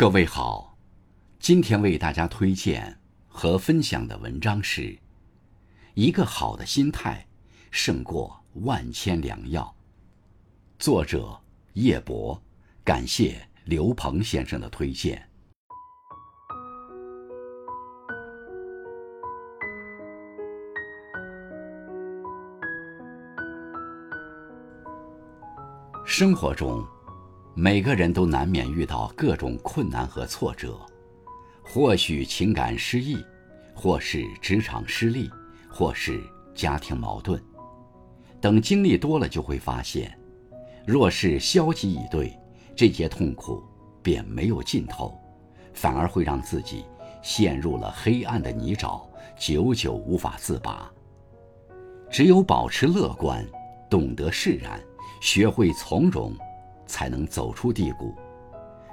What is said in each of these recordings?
各位好，今天为大家推荐和分享的文章是：一个好的心态胜过万千良药。作者叶博，感谢刘鹏先生的推荐。生活中。每个人都难免遇到各种困难和挫折，或许情感失意，或是职场失利，或是家庭矛盾。等经历多了，就会发现，若是消极以对，这些痛苦便没有尽头，反而会让自己陷入了黑暗的泥沼，久久无法自拔。只有保持乐观，懂得释然，学会从容。才能走出低谷，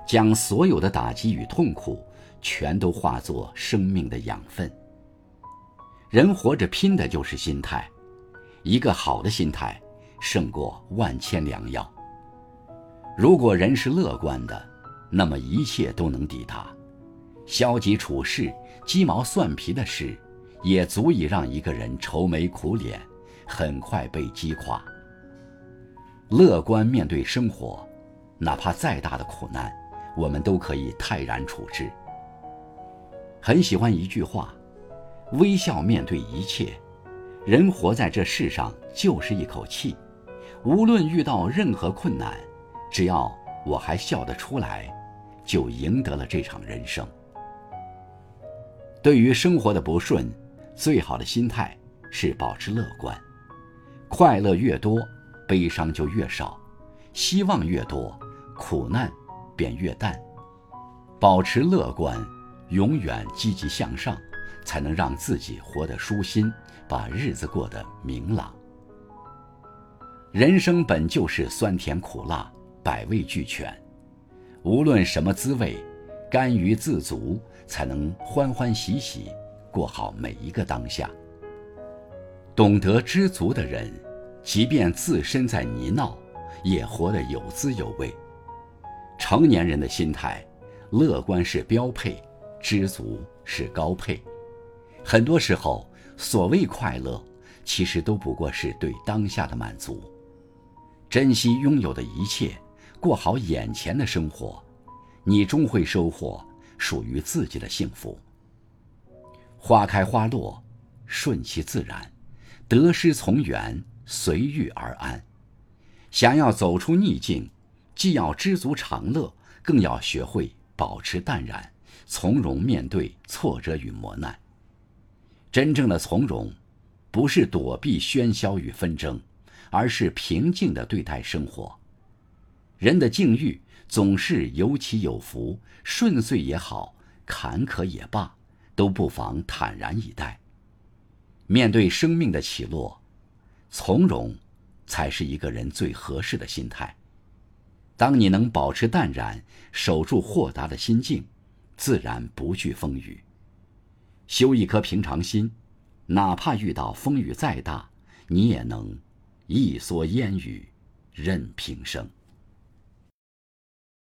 将所有的打击与痛苦全都化作生命的养分。人活着拼的就是心态，一个好的心态胜过万千良药。如果人是乐观的，那么一切都能抵达；消极处事、鸡毛蒜皮的事，也足以让一个人愁眉苦脸，很快被击垮。乐观面对生活。哪怕再大的苦难，我们都可以泰然处之。很喜欢一句话：“微笑面对一切。”人活在这世上就是一口气，无论遇到任何困难，只要我还笑得出来，就赢得了这场人生。对于生活的不顺，最好的心态是保持乐观。快乐越多，悲伤就越少；希望越多。苦难便越淡，保持乐观，永远积极向上，才能让自己活得舒心，把日子过得明朗。人生本就是酸甜苦辣，百味俱全，无论什么滋味，甘于自足，才能欢欢喜喜过好每一个当下。懂得知足的人，即便自身在泥淖，也活得有滋有味。成年人的心态，乐观是标配，知足是高配。很多时候，所谓快乐，其实都不过是对当下的满足。珍惜拥有的一切，过好眼前的生活，你终会收获属于自己的幸福。花开花落，顺其自然；得失从缘，随遇而安。想要走出逆境。既要知足常乐，更要学会保持淡然，从容面对挫折与磨难。真正的从容，不是躲避喧嚣与纷争，而是平静的对待生活。人的境遇总是有起有伏，顺遂也好，坎坷也罢，都不妨坦然以待。面对生命的起落，从容，才是一个人最合适的心态。当你能保持淡然，守住豁达的心境，自然不惧风雨。修一颗平常心，哪怕遇到风雨再大，你也能一蓑烟雨，任平生。